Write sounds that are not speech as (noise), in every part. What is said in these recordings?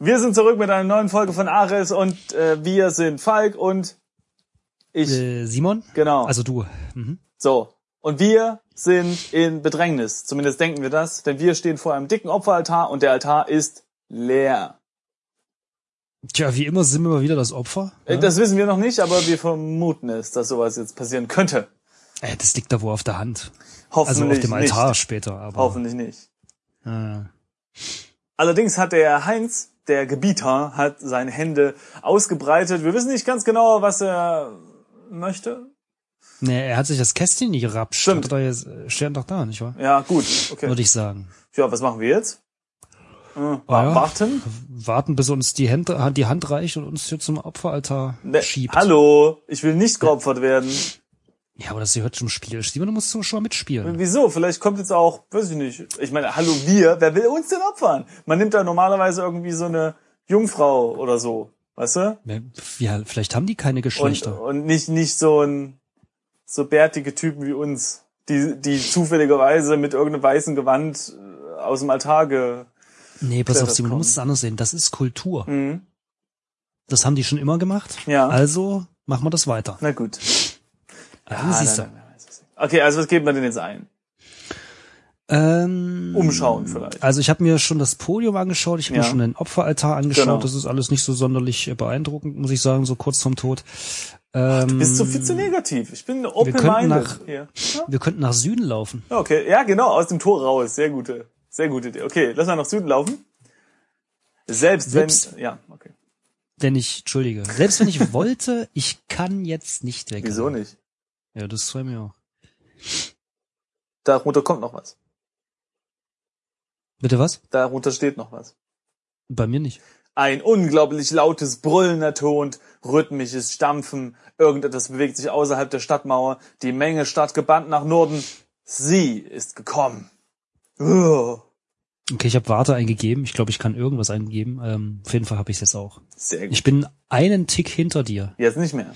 Wir sind zurück mit einer neuen Folge von Ares und äh, wir sind Falk und ich. Äh, Simon? Genau. Also du. Mhm. So. Und wir sind in Bedrängnis. Zumindest denken wir das, denn wir stehen vor einem dicken Opferaltar und der Altar ist leer. Tja, wie immer sind wir mal wieder das Opfer. Äh, Ja? Das wissen wir noch nicht, aber wir vermuten es, dass sowas jetzt passieren könnte. Äh, das liegt da wohl auf der Hand. Hoffentlich Also auf dem Altar nicht. später. Aber, Hoffentlich nicht. Äh, Allerdings hat der Heinz, der Gebieter, hat seine Hände ausgebreitet. Wir wissen nicht ganz genau, was er möchte. nee, er hat sich das Kästchen nie gerapscht. Stimmt. Er jetzt, äh, steht doch da, nicht wahr? Ja, gut. Okay. Würde ich sagen. Ja, was machen wir jetzt? Äh, ja. Warten? Warten, bis uns die, Hände, die Hand reicht und uns hier zum Opferaltar Ne, schiebt. Hallo, ich will nicht geopfert werden. Ja, aber das gehört zum Spiel. Simon, du musst schon mal mitspielen. Wieso? Vielleicht kommt jetzt auch, weiß ich nicht. Ich meine, hallo wir, wer will uns denn opfern? Man nimmt da normalerweise irgendwie so eine Jungfrau oder so, weißt du? Ja, vielleicht haben die keine Und, Geschlechter. und nicht nicht so ein so bärtige Typen wie uns, die die zufälligerweise mit irgendeinem weißen Gewand äh, aus dem Altar ge nee, pass auf, Simon, du kommen. musst es anders sehen. Das ist Kultur. mhm. Das haben die schon immer gemacht. Ja. Also machen wir das weiter. Na gut. Ah, siehst du. nein, nein, nein. Okay, also was geben wir denn jetzt ein? Ähm, Umschauen vielleicht. Also ich habe mir schon das Podium angeschaut, ich habe Ja. mir schon den Opferaltar angeschaut. Genau. Das ist alles nicht so sonderlich äh, beeindruckend, muss ich sagen, so kurz vorm Tod. Ähm, Du bist so viel zu negativ. Ich bin open-minded hier. Ja? wir könnten nach Süden laufen. Okay, ja genau, aus dem Tor raus. Sehr gute, sehr gute Idee. Okay, lass mal nach Süden laufen. Selbst, Selbst- wenn, ja, okay. Wenn ich, entschuldige, selbst wenn ich (laughs) wollte, ich kann jetzt nicht weg. Wieso nicht? Ja, das freut mir auch. Darunter kommt noch was. Bitte was? Darunter steht noch was. Bei mir nicht. Ein unglaublich lautes Brüllen ertont, rhythmisches Stampfen, irgendetwas bewegt sich außerhalb der Stadtmauer, die Menge starrt gebannt nach Norden. Sie ist gekommen. Oh, Okay, ich habe Warte eingegeben. Ich glaube, ich kann irgendwas eingeben. Ähm, auf jeden Fall habe ich es jetzt auch. sehr gut. Ich bin einen Tick hinter dir. Jetzt nicht mehr.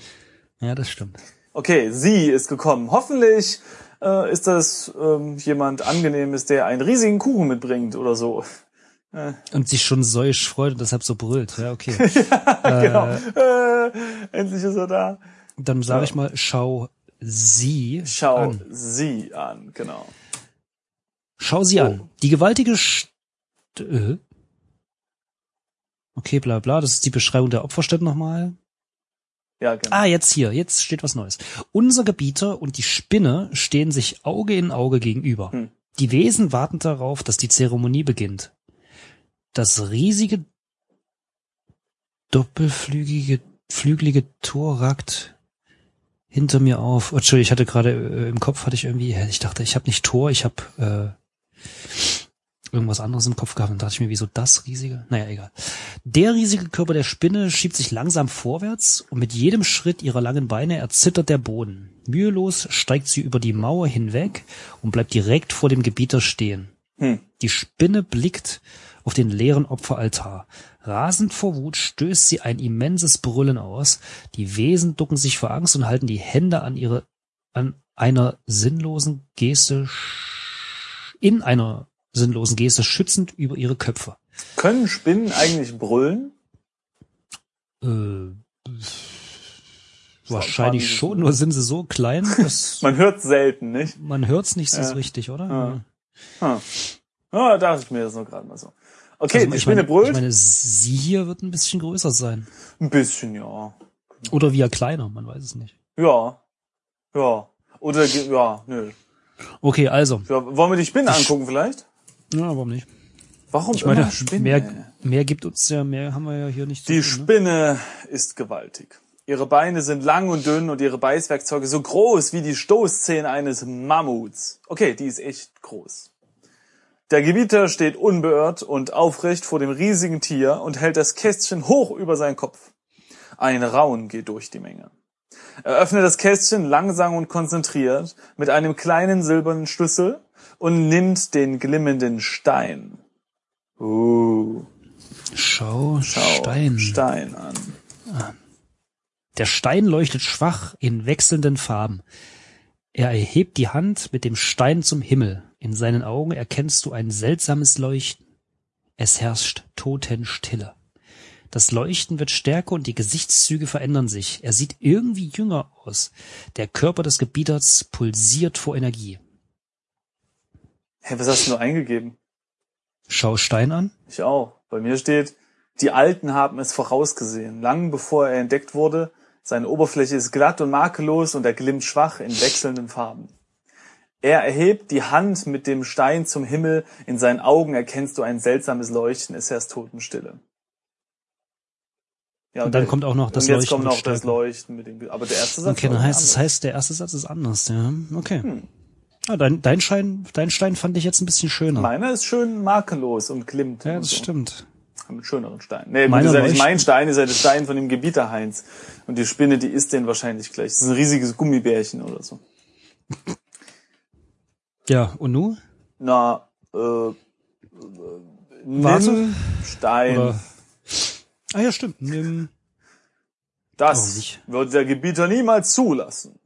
Ja, das stimmt. Okay, sie ist gekommen. Hoffentlich äh, ist das ähm, jemand Angenehmes, der einen riesigen Kuchen mitbringt oder so. Und sich schon säusch freut und deshalb so brüllt. Ja, okay. (laughs) genau. Äh, endlich ist er da. Dann sage Ja. ich mal, schau sie Schau an. sie an, genau. Schau sie Oh. an. Die gewaltige St äh? Okay, bla bla, das ist die Beschreibung der Opferstätte nochmal. Ja, genau. Ah, jetzt hier, jetzt steht was Neues. Unser Gebieter und die Spinne stehen sich Auge in Auge gegenüber. Hm. Die Wesen warten darauf, dass die Zeremonie beginnt. Das riesige doppelflügige flügelige Tor ragt hinter mir auf. Oh, Entschuldigung, ich hatte gerade äh, im Kopf hatte ich irgendwie, ich dachte, ich habe nicht Tor, ich habe äh, irgendwas anderes im Kopf gehabt und dachte ich mir, wieso das riesige? Naja, egal. Der riesige Körper der Spinne schiebt sich langsam vorwärts und mit jedem Schritt ihrer langen Beine erzittert der Boden. Mühelos steigt sie über die Mauer hinweg und bleibt direkt vor dem Gebieter stehen. Hm. Die Spinne blickt auf den leeren Opferaltar. Rasend vor Wut stößt sie ein immenses Brüllen aus. Die Wesen ducken sich vor Angst und halten die Hände an ihre, an einer sinnlosen Geste, in einer sinnlosen Geste schützend über ihre Köpfe. Können Spinnen eigentlich brüllen? Äh, wahrscheinlich schon, nur sind sie so klein, dass (laughs) Man hört selten, nicht? man hört's nicht so Ja. richtig, oder? Ja. Hm. Ah, dachte ich mir das nur gerade mal so. Okay, Also, die ich Spinne meine, brüllt. ich meine, sie hier wird ein bisschen größer sein. Ein bisschen, ja. Oder wir kleiner, man weiß es nicht. Ja. Ja. Oder, ja, nö. Okay, also. Ja, wollen wir die Spinnen angucken vielleicht? Ja, warum nicht? Warum Ich meine, immer Spinnen? (laughs) mehr, mehr gibt uns ja, mehr haben wir ja hier nicht. zu Die tun, ne? Spinne ist gewaltig. Ihre Beine sind lang und dünn und ihre Beißwerkzeuge so groß wie die Stoßzähne eines Mammuts. Okay, die ist echt groß. Der Gebieter steht unbeirrt und aufrecht vor dem riesigen Tier und hält das Kästchen hoch über seinen Kopf. Ein Raun geht durch die Menge. Er öffnet das Kästchen langsam und konzentriert mit einem kleinen silbernen Schlüssel und nimmt den glimmenden Stein. Uh, Schau, schau, Stein. Stein an. Der Stein leuchtet schwach in wechselnden Farben. Er erhebt die Hand mit dem Stein zum Himmel. In seinen Augen erkennst du ein seltsames Leuchten. Es herrscht Totenstille. Das Leuchten wird stärker und die Gesichtszüge verändern sich. Er sieht irgendwie jünger aus. Der Körper des Gebieters pulsiert vor Energie. Hä, was hast du nur eingegeben? Schau Stein an. Ich auch. Bei mir steht, die Alten haben es vorausgesehen. Lang bevor er entdeckt wurde, seine Oberfläche ist glatt und makellos und er glimmt schwach in wechselnden Farben. Er erhebt die Hand mit dem Stein zum Himmel, in seinen Augen erkennst du ein seltsames Leuchten, ist erst Totenstille. Ja, Und dann kommt auch noch das und jetzt Leuchten kommt noch das. Leuchten mit dem, aber der erste Satz Okay, dann heißt anders. das heißt, der erste Satz ist anders, ja. Okay. Hm. Ah, dein, dein Stein, dein Stein fand ich jetzt ein bisschen schöner. Meiner ist schön makellos und glimmt. ja, das so. stimmt. Mit schöneren Steinen. Nee, Meiner das ist ja nicht mein Stein, ist ja der Stein von dem Gebieter Heinz. Und die Spinne, die isst den wahrscheinlich gleich. Das ist ein riesiges Gummibärchen oder so. Ja, und nu? Na, äh, äh, nimm Warte. Stein. Oder? Ah ja, stimmt. Nimm. das wird der Gebieter niemals zulassen.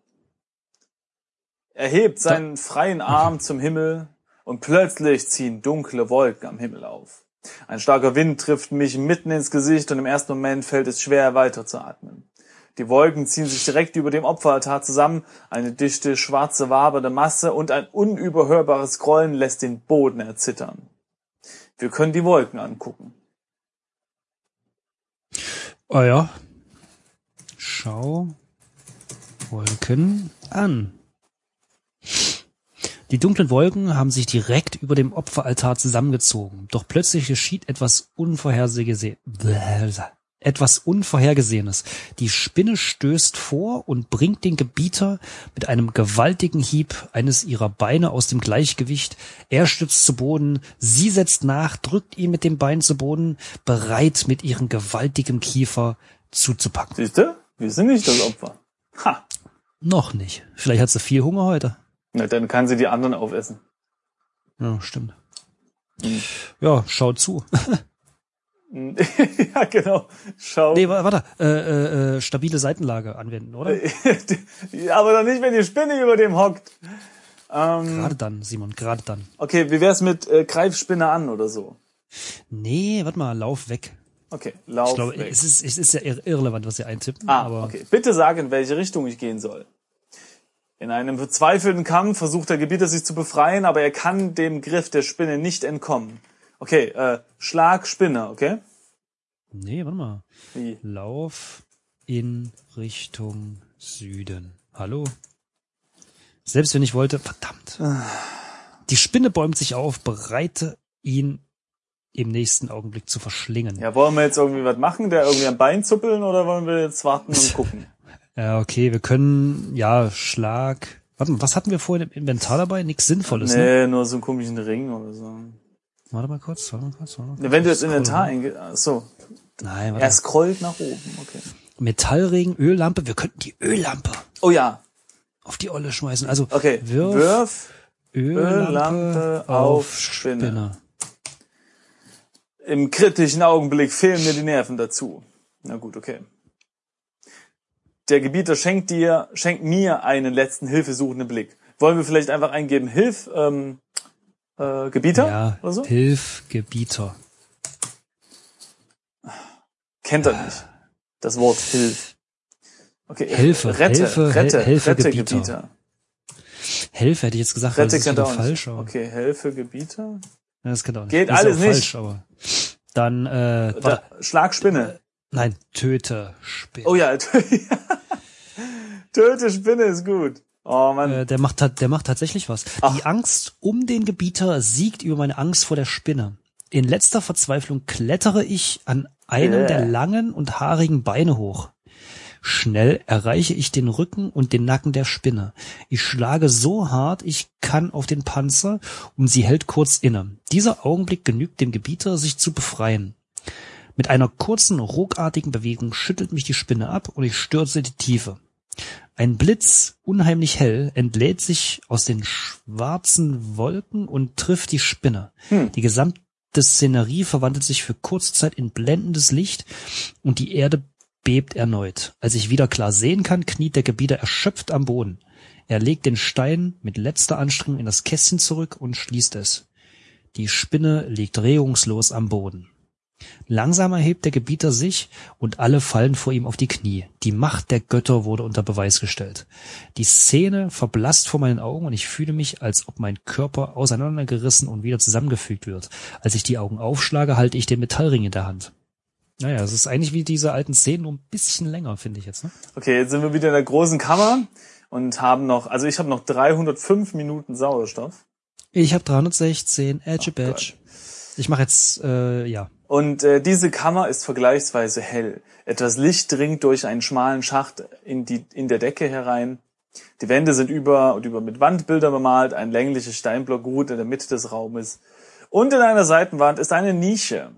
Er hebt seinen freien Arm zum Himmel und plötzlich ziehen dunkle Wolken am Himmel auf. Ein starker Wind trifft mich mitten ins Gesicht und im ersten Moment fällt es schwer weiterzuatmen. Die Wolken ziehen sich direkt über dem Opferaltar zusammen, eine dichte, schwarze, wabernde Masse und ein unüberhörbares Grollen lässt den Boden erzittern. Wir können die Wolken angucken. Oh ja. Schau Wolken an. Die dunklen Wolken haben sich direkt über dem Opferaltar zusammengezogen. Doch plötzlich geschieht etwas Unvorhergesehen. Etwas Unvorhergesehenes. Die Spinne stößt vor und bringt den Gebieter mit einem gewaltigen Hieb eines ihrer Beine aus dem Gleichgewicht. Er stürzt zu Boden, sie setzt nach, drückt ihn mit dem Bein zu Boden, bereit mit ihrem gewaltigen Kiefer zuzupacken. Siehst du? Wir sind nicht das Opfer. Ha! Noch nicht. Vielleicht hat sie viel Hunger heute. Na, dann kann sie die anderen aufessen. Ja, stimmt. Hm. Ja, schau zu. (laughs) (laughs) ja, genau. Schau. Nee, wa- warte, äh, äh, äh, stabile Seitenlage anwenden, oder? (laughs) Aber doch nicht, wenn die Spinne über dem hockt. Ähm, Gerade dann, Simon, gerade dann. okay, wie wär's mit äh, Greifspinne an oder so? Nee, warte mal, lauf weg. Okay, lauf Ich glaube, weg. es ist, es ist ja ir- irrelevant, was sie eintippen, ah, aber okay. Bitte sag, in welche Richtung ich gehen soll. In einem verzweifelten Kampf versucht der Gebieter sich zu befreien, aber er kann dem Griff der Spinne nicht entkommen. Okay, äh, Schlag Spinne, okay? nee, warte mal. Wie? Lauf in Richtung Süden. Hallo? Selbst wenn ich wollte, verdammt. Die Spinne bäumt sich auf, bereite ihn im nächsten Augenblick zu verschlingen. Ja, wollen wir jetzt irgendwie was machen, der irgendwie am Bein zuppeln oder wollen wir jetzt warten und (laughs) gucken? Ja, okay, wir können, ja, Schlag. Warte mal, was hatten wir vorhin im Inventar dabei? Nichts Sinnvolles, ne? Nee, nur so einen komischen Ring oder so. Warte mal kurz, warte mal kurz, warte mal kurz. Wenn du jetzt Ich Inventar scroll. eingehst, ach so, Nein, warte. er scrollt nach oben, okay. Metallring, Öllampe, wir könnten die Öllampe Oh ja, auf die Olle schmeißen. Also, okay. wirf, Wirf Öllampe, Öllampe auf auf Spinne. Spinne. im kritischen Augenblick fehlen mir die Nerven dazu. Na gut, okay. Der Gebieter schenkt dir, schenkt mir einen letzten hilfesuchenden Blick. Wollen wir vielleicht einfach eingeben, Hilf, ähm, äh, Gebieter Ja, oder so? Hilf, Gebieter. Kennt er nicht. Das Wort Hilf. Okay, Hilfe, rette, Hilfe, rette, Hilfe, rette Gebieter. Gebieter. Helfe hätte ich jetzt gesagt, Rette das ist auch falsch, nicht. aber Okay, Hilfe, Gebieter. ja, das kennt auch nicht. Geht das alles nicht. falsch, aber dann äh, Da, Schlag Spinne. nein, töte Spinne. Oh ja, (laughs) töte Spinne ist gut. Oh Mann. Äh, der macht der macht tatsächlich was. Ach. Die Angst um den Gebieter siegt über meine Angst vor der Spinne. In letzter Verzweiflung klettere ich an einem Äh. der langen und haarigen Beine hoch. Schnell erreiche ich den Rücken und den Nacken der Spinne. Ich schlage so hart ich kann auf den Panzer und sie hält kurz inne. Dieser Augenblick genügt dem Gebieter, sich zu befreien. Mit einer kurzen, ruckartigen Bewegung schüttelt mich die Spinne ab und ich stürze in die Tiefe. Ein Blitz, unheimlich hell, entlädt sich aus den schwarzen Wolken und trifft die Spinne. Hm. Die gesamte Szenerie verwandelt sich für kurze Zeit in blendendes Licht und die Erde bebt erneut. Als ich wieder klar sehen kann, kniet der Gebieter erschöpft am Boden. Er legt den Stein mit letzter Anstrengung in das Kästchen zurück und schließt es. Die Spinne liegt regungslos am Boden. Langsam erhebt der Gebieter sich und alle fallen vor ihm auf die Knie. Die Macht der Götter wurde unter Beweis gestellt. Die Szene verblasst vor meinen Augen und ich fühle mich, als ob mein Körper auseinandergerissen und wieder zusammengefügt wird. Als ich die Augen aufschlage, halte ich den Metallring in der Hand. Naja, es ist eigentlich wie diese alten Szenen, nur ein bisschen länger, finde ich jetzt. Ne? Okay, jetzt sind wir wieder in der großen Kammer und haben noch, also ich habe noch 305 Minuten Sauerstoff. Ich habe 316, Edge Badge. Ich mache jetzt, äh, ja. Und äh, diese Kammer ist vergleichsweise hell. Etwas Licht dringt durch einen schmalen Schacht in, die, in der Decke herein. Die Wände sind über und über mit Wandbildern bemalt. Ein längliches Steinblock ruht in der Mitte des Raumes. Und in einer Seitenwand ist eine Nische.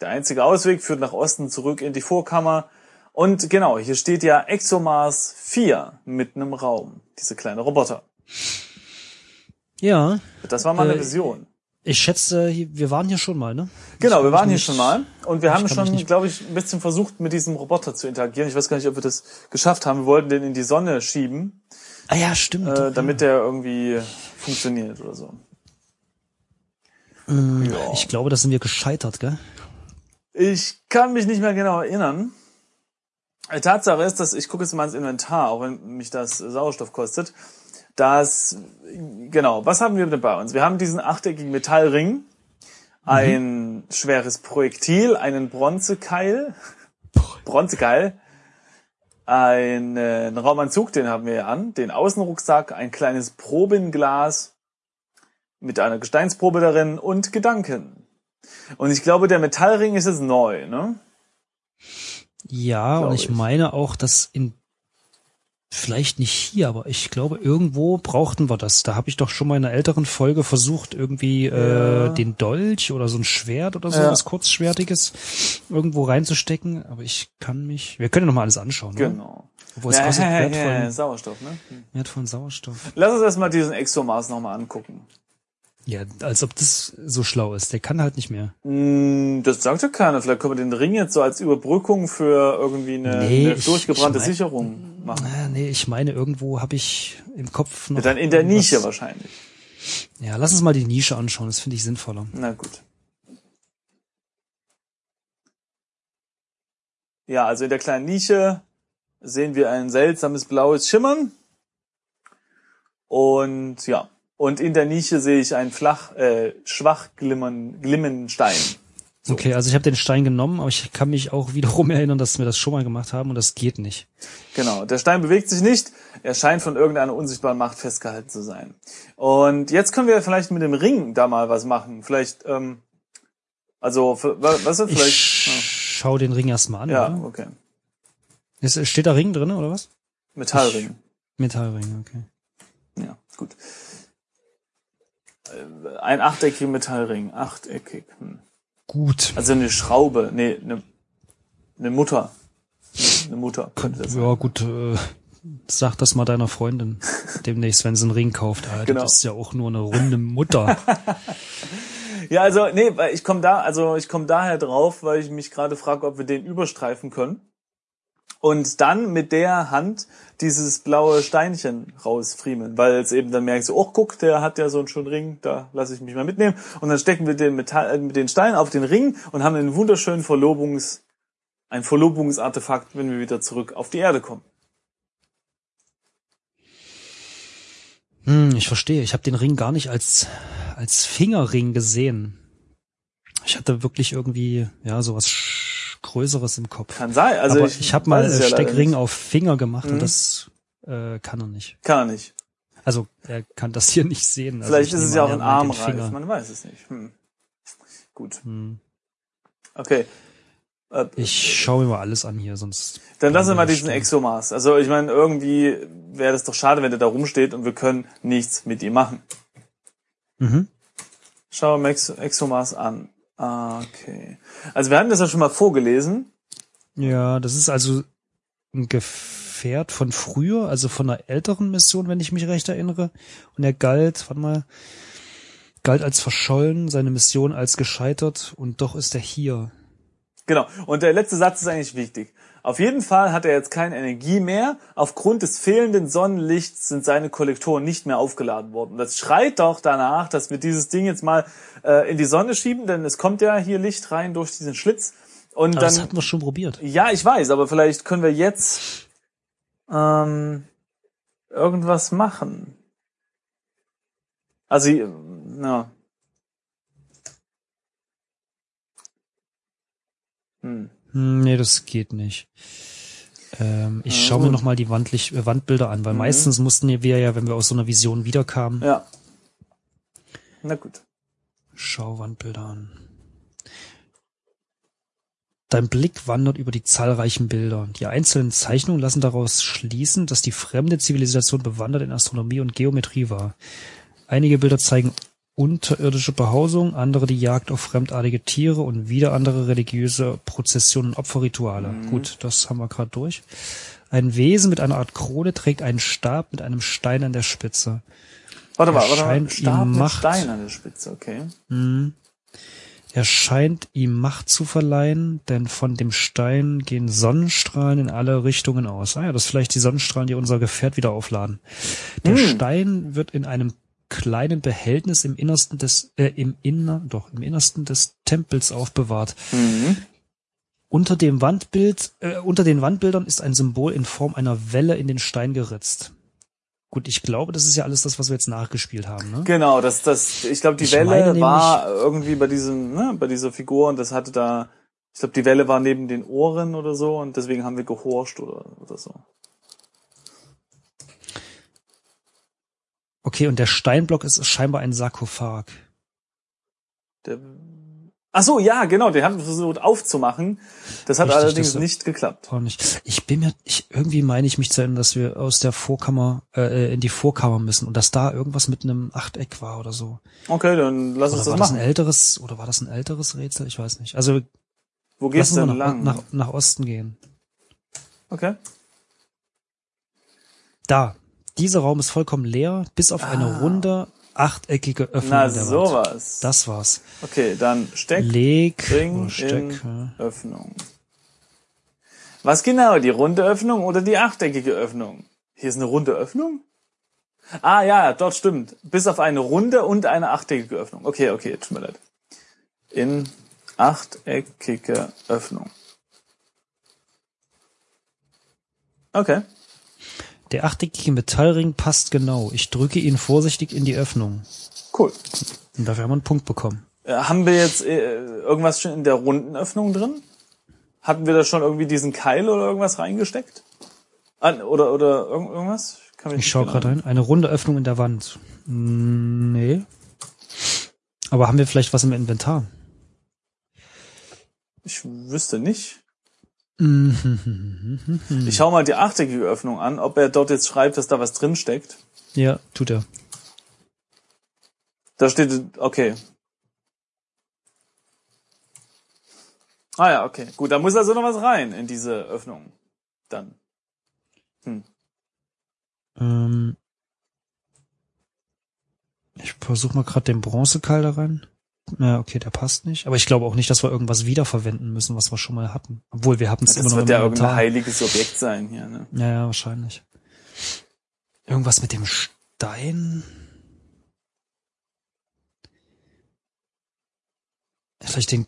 Der einzige Ausweg führt nach Osten zurück in die Vorkammer. Und genau, hier steht ja ExoMars 4 mitten im Raum. Diese kleine Roboter. Ja. Das war mal eine Äh, Vision. Ich schätze, wir waren hier schon mal, ne? Genau, wir waren hier schon mal und wir haben schon, glaube ich, ein bisschen versucht, mit diesem Roboter zu interagieren. Ich weiß gar nicht, ob wir das geschafft haben. Wir wollten den in die Sonne schieben, Ah ja, stimmt. äh, damit der irgendwie funktioniert oder so. Ja. Ich glaube, da sind wir gescheitert, gell? Ich kann mich nicht mehr genau erinnern. Die Tatsache ist, dass ich gucke jetzt mal ins Inventar, auch wenn mich das Sauerstoff kostet. Dass, genau, was haben wir denn bei uns? Wir haben diesen achteckigen Metallring, ein schweres Projektil, einen Bronzekeil, Bronzekeil, einen Raumanzug, den haben wir ja an, den Außenrucksack, ein kleines Probenglas mit einer Gesteinsprobe darin und Gedanken. Und ich glaube, der Metallring ist jetzt neu, ne? Ja, Glaub und ich, ich. meine auch, dass in vielleicht nicht hier, aber ich glaube, irgendwo brauchten wir das. Da habe ich doch schon mal in einer älteren Folge versucht, irgendwie Ja. äh, den Dolch oder so ein Schwert oder so, Ja. was kurzschwertiges, irgendwo reinzustecken. Aber ich kann mich. Wir können ja noch mal alles anschauen. Ne? Genau. Obwohl es Ja, kostet ja, (laughs) ja, wertvollen, Sauerstoff, ne? Hm. wertvollen Sauerstoff. Lass uns erstmal diesen Exomars nochmal angucken. Ja, als ob das so schlau ist. Der kann halt nicht mehr. Hm, Das sagt ja keiner. Vielleicht können wir den Ring jetzt so als Überbrückung für irgendwie eine, Nee, eine ich- durchgebrannte ich mein- Sicherung machen. Ah, nee, ich meine, irgendwo habe ich im Kopf noch. Ja, dann in der irgendwas- Nische wahrscheinlich. Ja, lass uns mal die Nische anschauen. Das finde ich sinnvoller. Na gut. Ja, also in der kleinen Nische sehen wir ein seltsames blaues Schimmern. Und ja, und in der Nische sehe ich einen flach, äh, schwach glimmern, glimmenden Stein. Okay, also ich habe den Stein genommen, aber ich kann mich auch wiederum (laughs) erinnern, dass wir das schon mal gemacht haben und das geht nicht. Genau, der Stein bewegt sich nicht. Er scheint von irgendeiner unsichtbaren Macht festgehalten zu sein. Und jetzt können wir vielleicht mit dem Ring da mal was machen. Vielleicht, ähm, also, f- wa- was ist Ich vielleicht? schau den Ring erstmal an. Ja, oder? okay. Ist, steht da Ring drin oder was? Metallring. Metallring, okay. Ja, gut. Äh, Ein achteckiger Metallring. Achteckig. Hm. Gut. Also eine Schraube. Nee, eine, eine Mutter. Eine Mutter könnte das sein. Ja, gut. Äh, sag das mal deiner Freundin (laughs) demnächst, wenn sie einen Ring kauft. Alter, Genau. Das ist ja auch nur eine runde Mutter. (laughs) Ja, also, nee, weil ich komme da, also ich komme daher drauf, weil ich mich gerade frage, ob wir den überstreifen können. Und dann mit der Hand dieses blaue Steinchen rausfriemeln, weil es eben dann merkst du, oh guck, der hat ja so einen schönen Ring, da lasse ich mich mal mitnehmen. Und dann stecken wir den Metall, äh, mit den Steinen auf den Ring und haben einen wunderschönen Verlobungs, ein Verlobungsartefakt, wenn wir wieder zurück auf die Erde kommen. Hm, ich verstehe. Ich habe den Ring gar nicht als als Fingerring gesehen. Ich hatte wirklich irgendwie ja sowas Größeres im Kopf. Kann sein. Also Aber ich, ich, habe mal ja Steckring auf Finger gemacht Mhm. und das äh, kann er nicht. Kann er nicht. Also er kann das hier nicht sehen. Also Vielleicht ich ist es ja auch ein Armreif, man weiß es nicht. Hm. Gut, Hm. okay. Äh, Ich schaue mir mal alles an hier, sonst. Dann lassen wir mal diesen stimmt. Exomars. Also ich meine, irgendwie wäre das doch schade, wenn der da rumsteht und wir können nichts mit ihm machen. Mhm. Schauen wir Ex Exomars an. Ah, Okay. Also wir hatten das ja schon mal vorgelesen. Ja, das ist also ein Gefährt von früher, also von einer älteren Mission, wenn ich mich recht erinnere. Und er galt, warte mal, galt als verschollen, seine Mission als gescheitert und doch ist er hier. Genau. Und der letzte Satz ist eigentlich wichtig. Auf jeden Fall hat er jetzt keine Energie mehr. Aufgrund des fehlenden Sonnenlichts sind seine Kollektoren nicht mehr aufgeladen worden. Das schreit doch danach, dass wir dieses Ding jetzt mal äh, in die Sonne schieben, denn es kommt ja hier Licht rein durch diesen Schlitz. Und Aber dann, das hatten wir schon probiert. ja, ich weiß, aber vielleicht können wir jetzt ähm, irgendwas machen. Also, ja. Hm. Hm, Nee, das geht nicht. Ähm, ich Ja, schaue mir gut. noch mal die Wandlich äh, Wandbilder an, weil Mhm. meistens mussten wir ja, wenn wir aus so einer Vision wiederkamen, Ja. Na gut. schau Wandbilder an. Dein Blick wandert über die zahlreichen Bilder. Die einzelnen Zeichnungen lassen daraus schließen, dass die fremde Zivilisation bewandert in Astronomie und Geometrie war. Einige Bilder zeigen unterirdische Behausung, andere die Jagd auf fremdartige Tiere und wieder andere religiöse Prozessionen und Opferrituale. Gut, das haben wir gerade durch. Ein Wesen mit einer Art Krone trägt einen Stab mit einem Stein an der Spitze. Warte mal, warte mal. Stab mit Macht. Stein an der Spitze, okay. Mhm. Er scheint ihm Macht zu verleihen, denn von dem Stein gehen Sonnenstrahlen in alle Richtungen aus. Ah ja, das ist vielleicht die Sonnenstrahlen, die unser Gefährt wieder aufladen. Der Hm. Stein wird in einem kleinen Behältnis im Innersten des, äh, im Inner, doch, im Innersten des Tempels aufbewahrt. Mhm. Unter dem Wandbild, äh, unter den Wandbildern ist ein Symbol in Form einer Welle in den Stein geritzt. Gut, ich glaube, das ist ja alles das, was wir jetzt nachgespielt haben, ne? Genau, das, das, ich glaube, die Ich Welle war irgendwie bei diesem, ne, bei dieser Figur und das hatte da, ich glaube, die Welle war neben den Ohren oder so und deswegen haben wir gehorcht oder, oder so. Okay, und der Steinblock ist scheinbar ein Sarkophag. Der, ach so, ja, genau, den haben wir versucht aufzumachen. Das hat Richtig, allerdings das- nicht geklappt. Auch nicht. Ich bin mir, ich, irgendwie meine ich mich zu erinnern, dass wir aus der Vorkammer, äh, in die Vorkammer müssen und dass da irgendwas mit einem Achteck war oder so. Okay, dann lass uns Oder das war das ein machen. älteres, oder war das ein älteres Rätsel? Ich weiß nicht. Also, Wo geht's lassen wir denn nach, lang? nach, nach Osten gehen. Okay. Da. Dieser Raum ist vollkommen leer, bis auf eine Ah. runde, achteckige Öffnung Na, sowas. Das war's. Okay, dann Steck, Leg, Bring oh, Steck, in-. Öffnung. Was genau, die runde Öffnung oder die achteckige Öffnung? Hier ist eine runde Öffnung? Ah ja, dort stimmt. Bis auf eine runde und eine achteckige Öffnung. Okay, okay, tut mir leid. In achteckige Öffnung. Okay. Der achteckige Metallring passt genau. Ich drücke ihn vorsichtig in die Öffnung. Cool. Und dafür haben wir einen Punkt bekommen. Äh, haben wir jetzt äh, irgendwas schon in der runden Öffnung drin? Hatten wir da schon irgendwie diesen Keil oder irgendwas reingesteckt? An, oder oder irgend, irgendwas? Ich genau- gerade rein. Eine runde Öffnung in der Wand. Mm, Nee. Aber haben wir vielleicht was im Inventar? Ich wüsste nicht. Ich schau mal die achteckige Öffnung an, ob er dort jetzt schreibt, dass da was drin steckt. Ja, tut er. Da steht, okay. Ah ja, okay. Gut, da muss also noch was rein in diese Öffnung. Dann. Ähm, ich versuche mal gerade den Bronzekeil da rein. Ja, okay, der passt nicht. Aber ich glaube auch nicht, dass wir irgendwas wiederverwenden müssen, was wir schon mal hatten. Obwohl wir hatten es Das immer noch wird im ja irgendein heiliges Objekt sein hier, ne? Ja, ja, wahrscheinlich. Irgendwas mit dem Stein? Vielleicht den.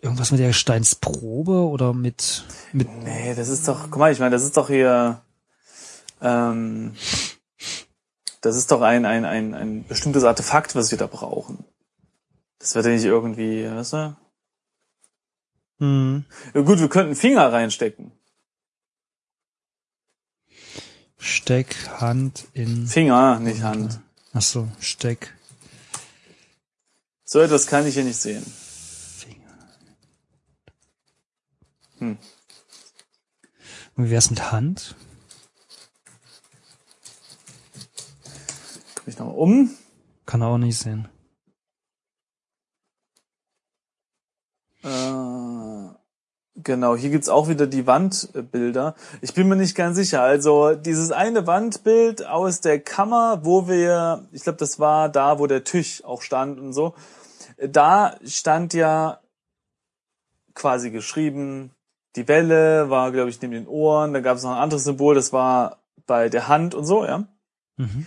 Irgendwas mit der Steinsprobe oder mit, mit, Nee, das ist doch, guck mal, ich meine, das ist doch hier, ähm, das ist doch ein, ein, ein, ein bestimmtes Artefakt, was wir da brauchen. Das wird ja nicht irgendwie, weißt du? hm, Ja, gut, wir könnten Finger reinstecken. Steck, Hand in, Finger, nicht Hand. ach so, Steck, So etwas kann ich hier nicht sehen. Finger. Hm. Und wie wär's mit Hand? Guck mich nochmal um. Kann er auch nicht sehen. Äh, genau, hier gibt's auch wieder die Wandbilder. Ich bin mir nicht ganz sicher. Also dieses eine Wandbild aus der Kammer, wo wir, ich glaube, das war da, wo der Tisch auch stand und so. da stand ja quasi geschrieben, die Welle war, glaube ich, neben den Ohren, da gab es noch ein anderes Symbol, das war bei der Hand und so, ja. Mhm.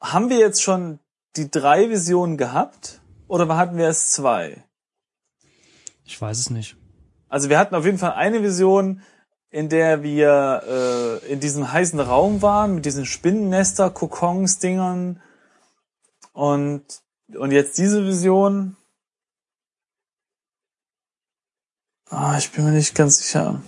Haben wir jetzt schon die drei Visionen gehabt oder hatten wir erst zwei? Ich weiß es nicht. Also wir hatten auf jeden Fall eine Vision, in der wir äh, in diesem heißen Raum waren mit diesen Spinnennester, Kokons, Dingern und und jetzt diese Vision. Ah, ich bin mir nicht ganz sicher.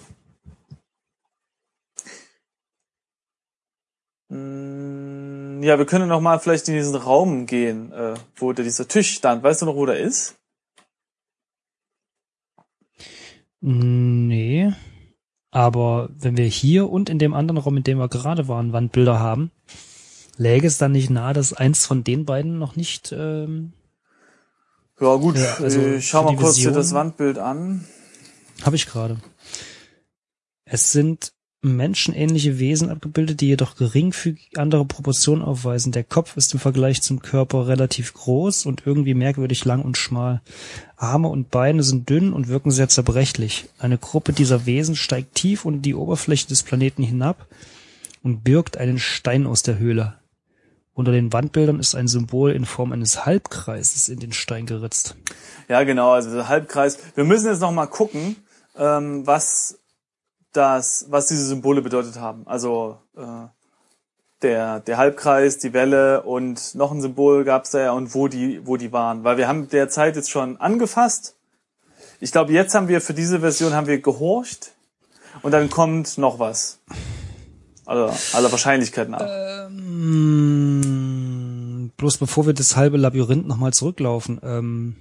Ja, wir können noch mal vielleicht in diesen Raum gehen, äh, wo da dieser Tisch stand. Weißt du noch, wo der ist? Nee. Aber wenn wir hier und in dem anderen Raum, in dem wir gerade waren, Wandbilder haben, läge es dann nicht nahe, dass eins von den beiden noch nicht. Ähm, Ja, gut. Ja, also ich schau mal kurz hier Vision- das Wandbild an. Habe ich gerade. Es sind menschenähnliche Wesen abgebildet, die jedoch geringfügig andere Proportionen aufweisen. Der Kopf ist im Vergleich zum Körper relativ groß und irgendwie merkwürdig lang und schmal. Arme und Beine sind dünn und wirken sehr zerbrechlich. Eine Gruppe dieser Wesen steigt tief unter die Oberfläche des Planeten hinab und birgt einen Stein aus der Höhle. Unter den Wandbildern ist ein Symbol in Form eines Halbkreises in den Stein geritzt. Ja, genau, also der Halbkreis. Wir müssen jetzt noch mal gucken, ähm, was das, was diese Symbole bedeutet haben. Also äh, der der Halbkreis, die Welle und noch ein Symbol gab's da ja und wo die wo die waren, weil wir haben derzeit jetzt schon angefasst. Ich glaube, jetzt haben wir für diese Version haben wir gehorcht und dann kommt noch was. Also aller Wahrscheinlichkeit nach. Ähm, bloß bevor wir das halbe Labyrinth nochmal zurücklaufen, ähm,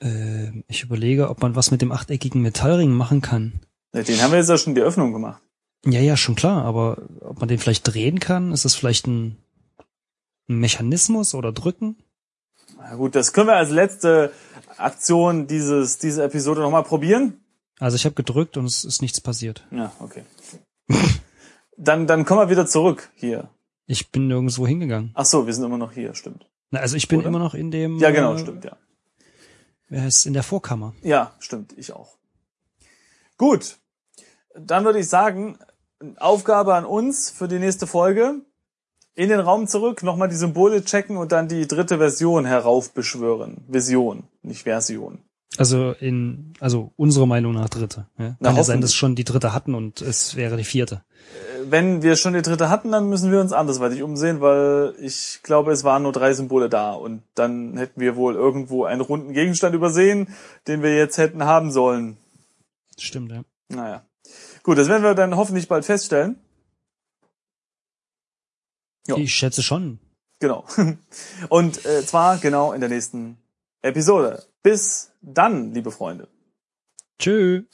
äh, ich überlege, ob man was mit dem achteckigen Metallring machen kann. Den haben wir jetzt ja schon die Öffnung gemacht. Ja, ja, schon klar, aber ob man den vielleicht drehen kann, ist das vielleicht ein, Mechanismus oder drücken? Na gut, das können wir als letzte Aktion dieses diese Episode noch mal probieren. Also ich habe gedrückt und es ist nichts passiert. Ja, okay. (laughs) dann, dann kommen wir wieder zurück hier. Ich bin nirgendwo hingegangen. Ach so, wir sind immer noch hier, stimmt. Na, also ich bin Oder? immer noch in dem. Ja, genau, äh, stimmt, ja. Wer heißt in der Vorkammer? Ja, stimmt, ich auch. Gut. Dann würde ich sagen, Aufgabe an uns für die nächste Folge. In den Raum zurück, nochmal die Symbole checken und dann die dritte Version heraufbeschwören. Vision, nicht Version. Also in, also unserer Meinung nach dritte. Ja? Na, Kann ja sein, dass schon die dritte hatten und es wäre die vierte. Wenn wir schon die dritte hatten, dann müssen wir uns andersweitig umsehen, weil ich glaube, es waren nur drei Symbole da und dann hätten wir wohl irgendwo einen runden Gegenstand übersehen, den wir jetzt hätten haben sollen. Stimmt, ja. Naja. Gut, das werden wir dann hoffentlich bald feststellen. Ja. Ich schätze schon. Genau. (laughs) Und äh, zwar genau in der nächsten Episode. Bis dann, liebe Freunde. Tschö.